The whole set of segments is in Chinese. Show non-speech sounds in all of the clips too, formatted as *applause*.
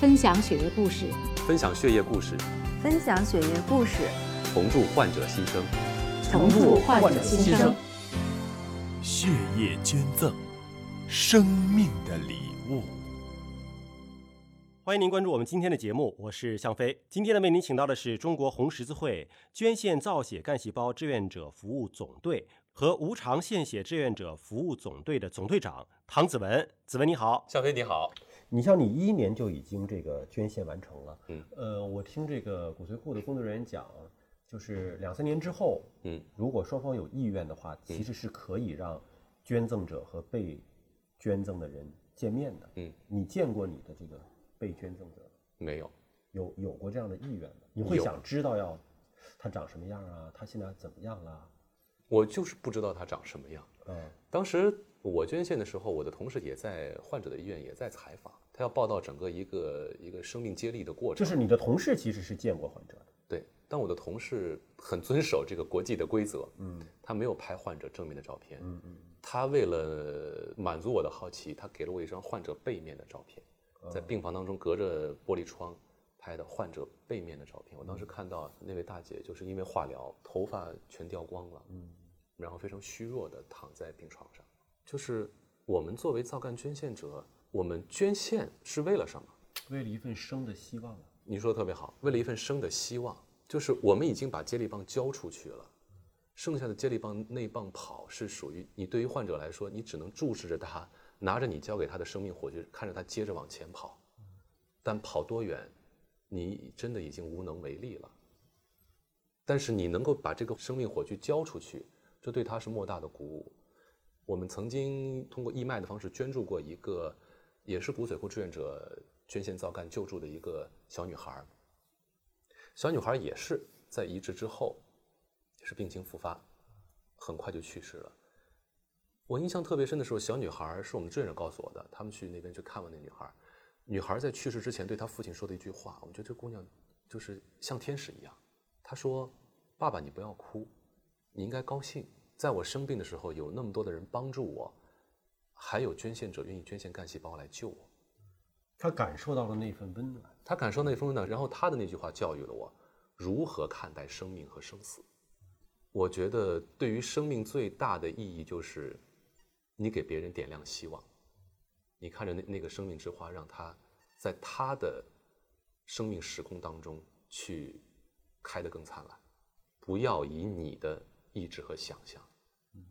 分享血液故事，分享血液故事，分享血液故事，同祝患者新生。同祝患者新生。血液捐赠，生命的礼物。欢迎您关注我们今天的节目，我是向飞。今天呢，为您请到的是中国红十字会捐献造血干细胞志愿者服务总队和无偿献血志愿者服务总队的总队长唐子文。子文你好，向飞你好。你像你一一年就已经这个捐献完成了，嗯，呃，我听这个骨髓库的工作人员讲，就是两三年之后，嗯，如果双方有意愿的话，其实是可以让捐赠者和被捐赠的人见面的，嗯，你见过你的这个被捐赠者没有？有有过这样的意愿吗？你会想知道要他长什么样啊？他现在怎么样了？我就是不知道他长什么样。嗯当时我捐献的时候，我的同事也在患者的医院也在采访，他要报道整个一个一个生命接力的过程。就是你的同事其实是见过患者的，对，但我的同事很遵守这个国际的规则，嗯他没有拍患者正面的照片，嗯嗯，他为了满足我的好奇，他给了我一张患者背面的照片，哦在病房当中隔着玻璃窗拍的患者背面的照片。我嗯当时看到那位大姐就是因为化疗，头发全掉光了，嗯，然后非常虚弱的躺在病床上。就是我们作为造干捐献者，我们捐献是为了什么？为了一份生的希望啊。你说的特别好，为了一份生的希望，就是我们已经把接力棒交出去了，剩下的接力棒那棒跑是属于你。对于患者来说，你只能注视着他，拿着你交给他的生命火炬，看着他接着往前跑，但跑多远，你真的已经无能为力了。但是你能够把这个生命火炬交出去，这对他是莫大的鼓舞。我们曾经通过义卖的方式捐助过一个，也是骨髓库志愿者捐献造干救助的一个小女孩。小女孩也是在移植之后，也是病情复发，很快就去世了。我印象特别深的时候，小女孩是我们志愿者告诉我的，他们去那边去看望那女孩。女孩在去世之前对她父亲说的一句话，我觉得这姑娘就是像天使一样。她说：“爸爸，你不要哭，你应该高兴。在我生病的时候，有那么多的人帮助我，还有捐献者愿意捐献干细胞来救我。他感受到了那份温暖。他感受那份温暖，然后他的那句话教育了我如何看待生命和生死。我觉得对于生命最大的意义就是，你给别人点亮希望，你看着那那个生命之花，让它在他的生命时空当中去开得更灿烂，不要以你的意志和想象，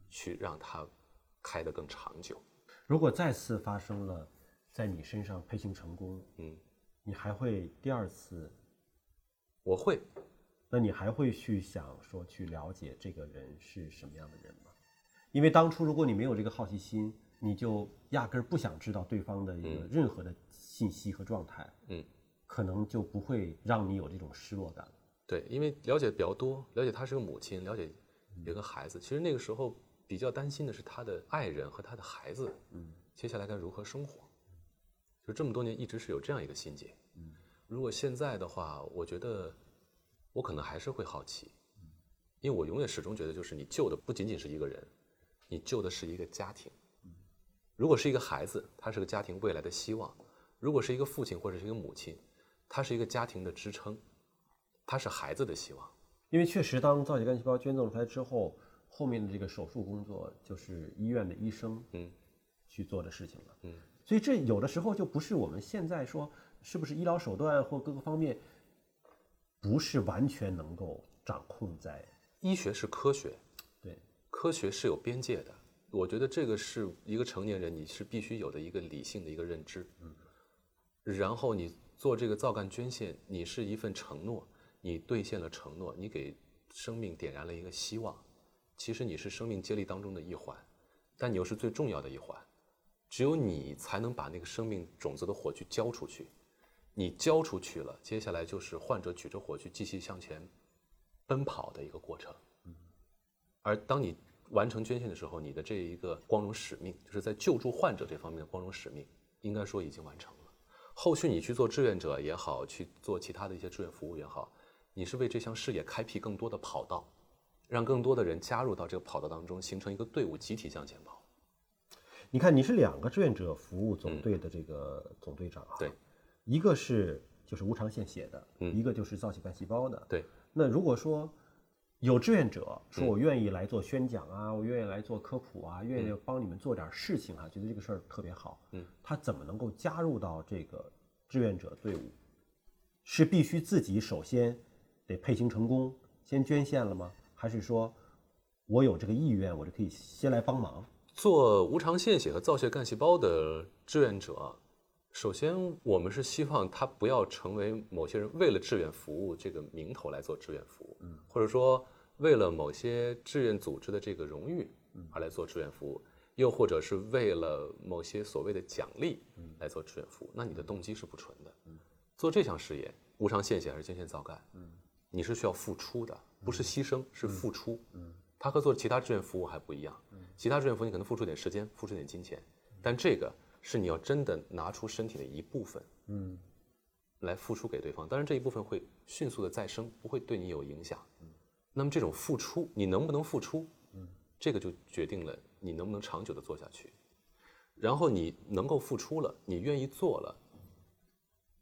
去让它开得更长久。如果再次发生了在你身上配型成功，嗯，你还会第二次？我会，那你还会去想说去了解这个人是什么样的人吗？因为当初如果你没有这个好奇心，你就压根儿不想知道对方的一个任何的信息和状态，嗯，可能就不会让你有这种失落感。对，因为了解比较多，了解她是个母亲，了解有个孩子。其实那个时候比较担心的是他的爱人和他的孩子，嗯，接下来该如何生活？就这么多年一直是有这样一个心结。嗯，如果现在的话，我觉得我可能还是会好奇，因为我永远始终觉得，就是你救的不仅仅是一个人，你救的是一个家庭。如果是一个孩子，他是个家庭未来的希望；如果是一个父亲或者是一个母亲，他是一个家庭的支撑。他是孩子的希望，因为确实，当造血干细胞捐赠出来之后，后面的这个手术工作就是医院的医生嗯去做的事情了。嗯，所以这有的时候就不是我们现在说是不是医疗手段或各个方面，不是完全能够掌控在。医学是科学，对，科学是有边界的。我觉得这个是一个成年人你是必须有的一个理性的一个认知。嗯，然后你做这个造干捐献，你是一份承诺。你兑现了承诺，你给生命点燃了一个希望。其实你是生命接力当中的一环，但你又是最重要的一环。只有你才能把那个生命种子的火炬交出去。你交出去了，接下来就是患者举着火炬继续向前奔跑的一个过程。而当你完成捐献的时候，你的这一个光荣使命，就是在救助患者这方面的光荣使命，应该说已经完成了。后续你去做志愿者也好，去做其他的一些志愿服务也好。你是为这项事业开辟更多的跑道，让更多的人加入到这个跑道当中，形成一个队伍，集体向前跑。你看，你是两个志愿者服务总队的这个总队长啊。对。一个是就是无偿献血的，嗯一个就是造血干细胞的。对，那如果说有志愿者说我愿意来做宣讲啊，我愿意来做科普啊，愿意帮你们做点事情啊，觉得这个事儿特别好，嗯，他怎么能够加入到这个志愿者队伍？是必须自己首先得配型成功，先捐献了吗？还是说我有这个意愿，我就可以先来帮忙？做无偿献血和造血干细胞的志愿者，首先我们是希望他不要成为某些人为了志愿服务这个名头来做志愿服务，或者说为了某些志愿组织的这个荣誉而来做志愿服务，又或者是为了某些所谓的奖励来做志愿服务，那你的动机是不纯的。做这项事业，无偿献血还是捐献造干，你是需要付出的，不是牺牲，是付出。它和做其他志愿服务还不一样。其他志愿服务你可能付出点时间，付出点金钱，但这个是你要真的拿出身体的一部分，嗯，来付出给对方。当然这一部分会迅速的再生，不会对你有影响。那么这种付出，你能不能付出？嗯，这个就决定了你能不能长久的做下去。然后你能够付出了，你愿意做了，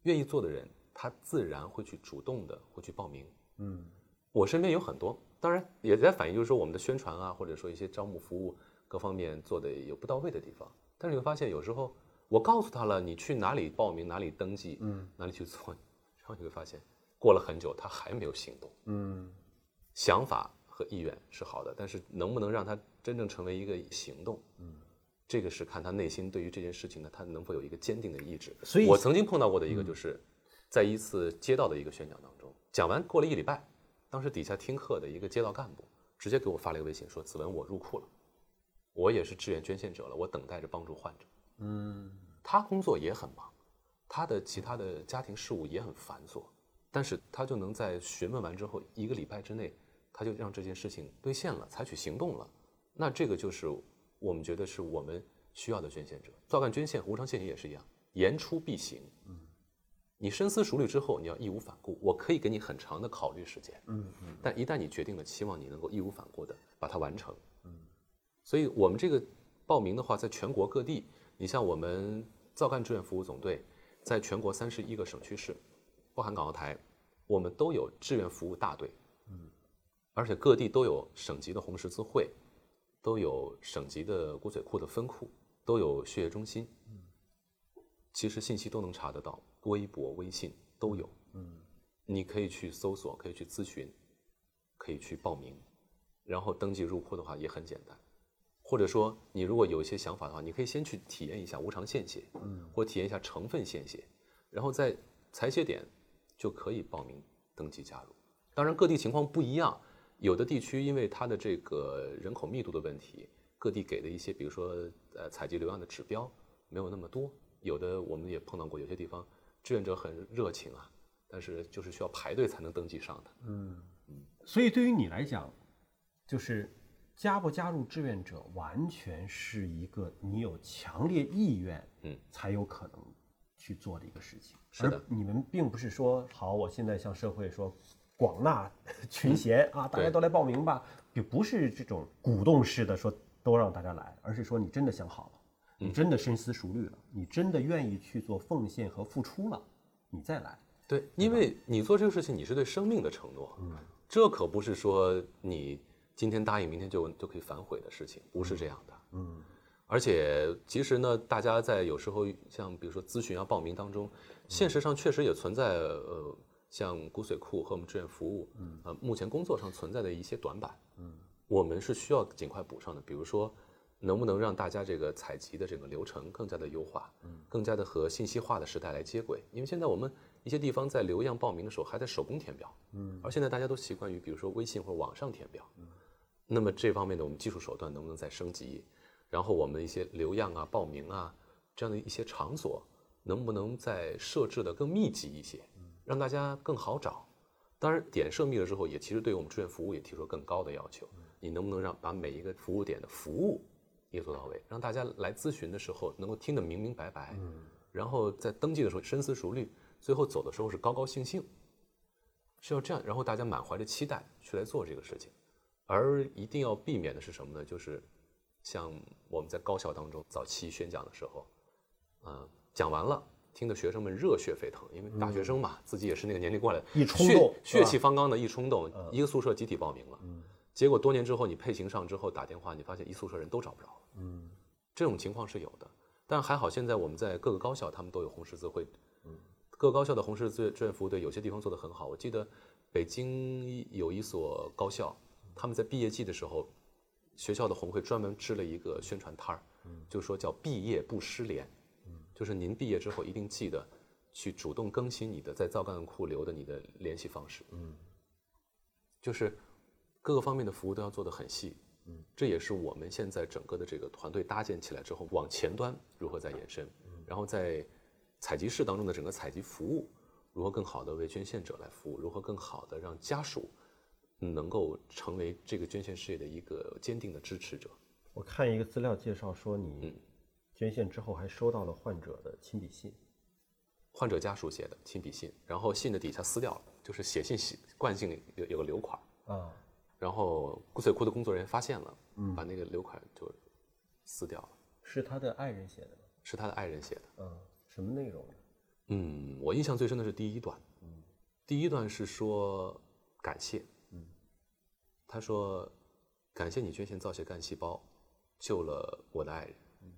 愿意做的人，他自然会去主动的会去报名。嗯，我身边有很多，当然也在反映，就是说我们的宣传啊，或者说一些招募服务各方面做的有不到位的地方。但是你会发现，有时候我告诉他了，你去哪里报名，哪里登记，嗯，哪里去做，然后你会发现，过了很久他还没有行动。嗯，想法和意愿是好的，但是能不能让他真正成为一个行动，嗯，这个是看他内心对于这件事情呢，他能否有一个坚定的意志。所以我曾经碰到过的一个，就是在一次街道的一个宣讲当中，讲完过了一礼拜，当时底下听课的一个街道干部直接给我发了一个微信，说：“子文，我入库了，我也是志愿捐献者了，我等待着帮助患者。”嗯，他工作也很忙，他的其他的家庭事务也很繁琐，但是他就能在询问完之后一个礼拜之内，他就让这件事情兑现了，采取行动了。那这个就是我们觉得是我们需要的捐献者。造干捐献、无偿献血也是一样，言出必行。嗯，你深思熟虑之后，你要义无反顾。我可以给你很长的考虑时间。嗯嗯，但一旦你决定了，期望你能够义无反顾的把它完成。嗯，所以我们这个报名的话，在全国各地。你像我们造干志愿服务总队，在全国三十一个省区市，包含港澳台，我们都有志愿服务大队，嗯，而且各地都有省级的红十字会，都有省级的骨髓库的分库，都有血液中心，嗯，其实信息都能查得到，微博、微信都有，嗯，你可以去搜索，可以去咨询，可以去报名，然后登记入库的话也很简单。或者说，你如果有一些想法的话，你可以先去体验一下无偿献血，嗯，或体验一下成分献血，然后在采血点就可以报名登记加入。当然，各地情况不一样，有的地区因为它的这个人口密度的问题，各地给的一些，比如说呃采集流量的指标没有那么多。有的我们也碰到过，有些地方志愿者很热情啊，但是就是需要排队才能登记上的。嗯嗯，所以对于你来讲，就是。加不加入志愿者，完全是一个你有强烈意愿，嗯，才有可能去做的一个事情。是的，你们并不是说好，我现在向社会说广纳 *laughs* 群贤啊，大家都来报名吧，也不是这种鼓动式的说都让大家来，而是说你真的想好了，你真的深思熟虑了，你真的愿意去做奉献和付出了，你再来。对，因为你做这个事情，你是对生命的承诺，嗯，这可不是说你。今天答应，明天就就可以反悔的事情，不是这样的。嗯，而且其实呢，大家在有时候像比如说咨询啊、报名当中，现实上确实也存在呃，像骨髓库和我们志愿服务，嗯，呃，目前工作上存在的一些短板，嗯，我们是需要尽快补上的。比如说，能不能让大家这个采集的这个流程更加的优化，嗯，更加的和信息化的时代来接轨？因为现在我们一些地方在留样报名的时候还在手工填表，嗯，而现在大家都习惯于比如说微信或者网上填表，嗯。那么这方面的我们技术手段能不能再升级？然后我们的一些留样啊、报名啊这样的一些场所，能不能再设置的更密集一些，让大家更好找？当然，点设密了之后，也其实对我们志愿服务也提出了更高的要求。你能不能让把每一个服务点的服务也做到位，让大家来咨询的时候能够听得明明白白，然后在登记的时候深思熟虑，最后走的时候是高高兴兴，是要这样，然后大家满怀着期待去来做这个事情。而一定要避免的是什么呢？就是像我们在高校当中早期宣讲的时候，嗯，讲完了听得学生们热血沸腾，因为大学生嘛，自己也是那个年龄过来的，一冲动血血气方刚的一冲动，嗯一个宿舍集体报名了。结果多年之后，你配型上之后打电话，你发现一宿舍人都找不着了。嗯，这种情况是有的，但还好现在我们在各个高校，他们都有红十字会。各个高校的红十字志愿服务队有些地方做得很好。我记得北京有一所高校，他们在毕业季的时候，学校的红会专门支了一个宣传摊儿，就说叫“毕业不失联”，就是您毕业之后一定记得去主动更新你的在造干库留的你的联系方式。嗯，就是各个方面的服务都要做得很细。嗯，这也是我们现在整个的这个团队搭建起来之后，往前端如何再延伸，然后在采集室当中的整个采集服务，如何更好的为捐献者来服务，如何更好的让家属能够成为这个捐献事业的一个坚定的支持者。我看一个资料介绍说，嗯你捐献之后还收到了患者的亲笔信。患者家属写的亲笔信，然后信的底下撕掉了，就是写信习惯性有有个留款儿啊，然后骨髓库的工作人员发现了，把那个留款就撕掉了，是他的爱人写的吗？是他的爱人写的。嗯，什么内容呢？嗯，我印象最深的是第一段。嗯第一段是说感谢。嗯他说：“感谢你捐献造血干细胞，救了我的爱人。嗯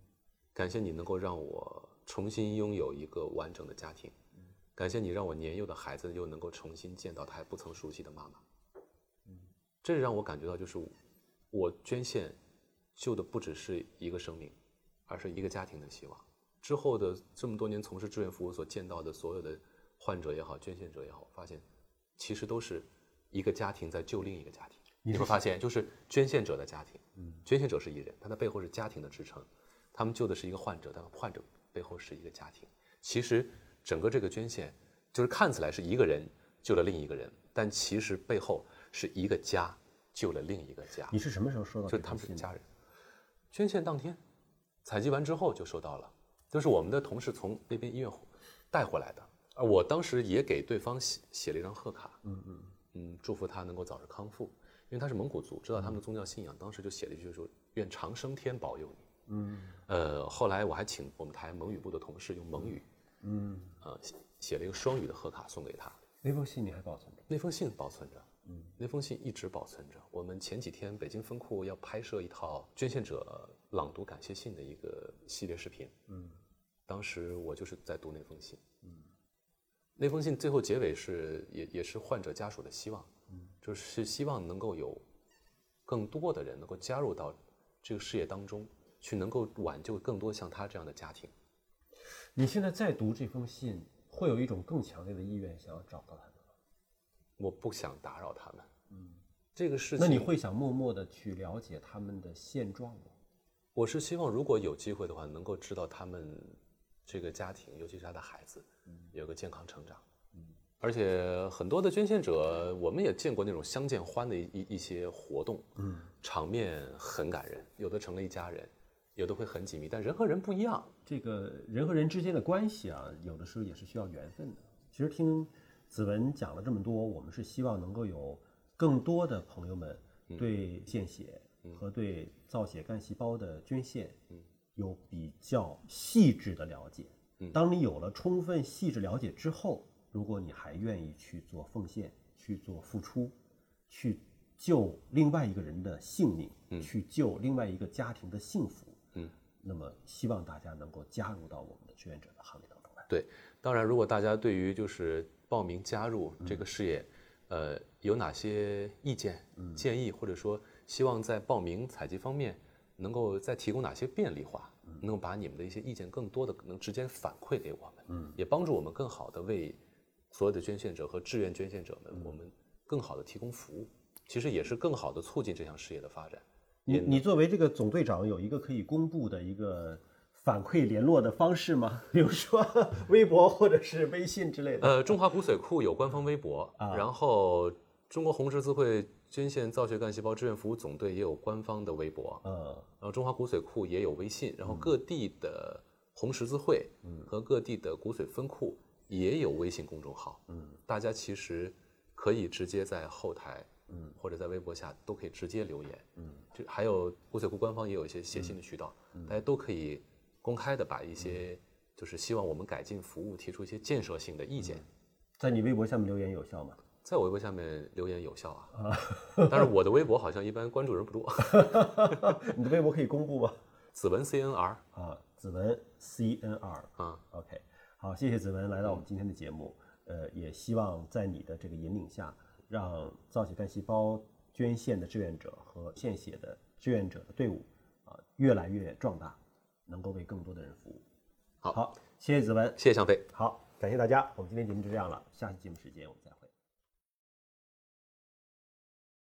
感谢你能够让我重新拥有一个完整的家庭。嗯感谢你让我年幼的孩子又能够重新见到他还不曾熟悉的妈妈。这让我感觉到，就是我捐献救的不只是一个生命，而是一个家庭的希望。之后的这么多年从事志愿服务所见到的所有的患者也好，捐献者也好，发现其实都是一个家庭在救另一个家庭。你会发现，就是捐献者的家庭，捐献者是一人，他的背后是家庭的支撑。他们救的是一个患者，但患者背后是一个家庭。其实整个这个捐献，就是看起来是一个人救了另一个人，但其实背后是一个家救了另一个家。你是什么时候收到就他？们是家人。捐献当天，采集完之后就收到了，就是我们的同事从那边医院带回来的。而我当时也给对方写写了一张贺卡，嗯嗯嗯，祝福他能够早日康复，因为他是蒙古族，知道他们的宗教信仰，当时就写了一句说愿长生天保佑你。嗯，呃，后来我还请我们台蒙语部的同事用蒙语，嗯，呃，写写了一个双语的贺卡送给他。那封信你还保存着？那封信保存着，嗯，那封信一直保存着。我们前几天北京分库要拍摄一套捐献者朗读感谢信的一个系列视频，嗯，当时我就是在读那封信，嗯，那封信最后结尾是也也是患者家属的希望，嗯，就是希望能够有更多的人能够加入到这个事业当中，去能够挽救更多像他这样的家庭。你现在再读这封信，会有一种更强烈的意愿想要找到他？我不想打扰他们，嗯，这个事情，那你会想默默的去了解他们的现状吗？我是希望，如果有机会的话，能够知道他们这个家庭，尤其是他的孩子，有个健康成长。嗯而且很多的捐献者，我们也见过那种相见欢的一一一些活动，嗯，场面很感人，有的成了一家人，有的会很紧密，但人和人不一样。这个人和人之间的关系啊，有的时候也是需要缘分的。其实听子文讲了这么多，我们是希望能够有更多的朋友们对献血和对造血干细胞的捐献有比较细致的了解。当你有了充分细致了解之后，如果你还愿意去做奉献、去做付出、去救另外一个人的性命，去救另外一个家庭的幸福，那么希望大家能够加入到我们的志愿者的行列当中来。对，当然，如果大家对于就是报名加入这个事业，呃，有哪些意见、建议，或者说希望在报名采集方面能够再提供哪些便利化，能够把你们的一些意见更多的能直接反馈给我们，嗯，也帮助我们更好的为所有的捐献者和志愿捐献者们，我们更好的提供服务，其实也是更好的促进这项事业的发展。你你作为这个总队长，有一个可以公布的一个反馈联络的方式吗？*laughs* 比如说微博或者是微信之类的。呃，中华骨髓库有官方微博，然后中国红十字会捐献造血干细胞志愿服务总队也有官方的微博，嗯。然后中华骨髓库也有微信，然后各地的红十字会和各地的骨髓分库也有微信公众号，嗯，大家其实可以直接在后台，嗯，或者在微博下都可以直接留言，嗯，这还有骨髓库官方也有一些写信的渠道，大家都可以公开的把一些就是希望我们改进服务，提出一些建设性的意见。在你微博下面留言有效吗？在我微博下面留言有效啊，但是我的微博好像一般关注人不多。*laughs* 你的微博可以公布吗？子文 CNR 啊，子文 CNR 啊，OK，好，谢谢子文来到我们今天的节目。呃，也希望在你的这个引领下，让造血干细胞捐献的志愿者和献血的志愿者的队伍啊、越来越壮大，能够为更多的人服务。好好，谢谢子文，谢谢向飞。好，感谢大家，我们今天节目就这样了，下期节目时间我们再会。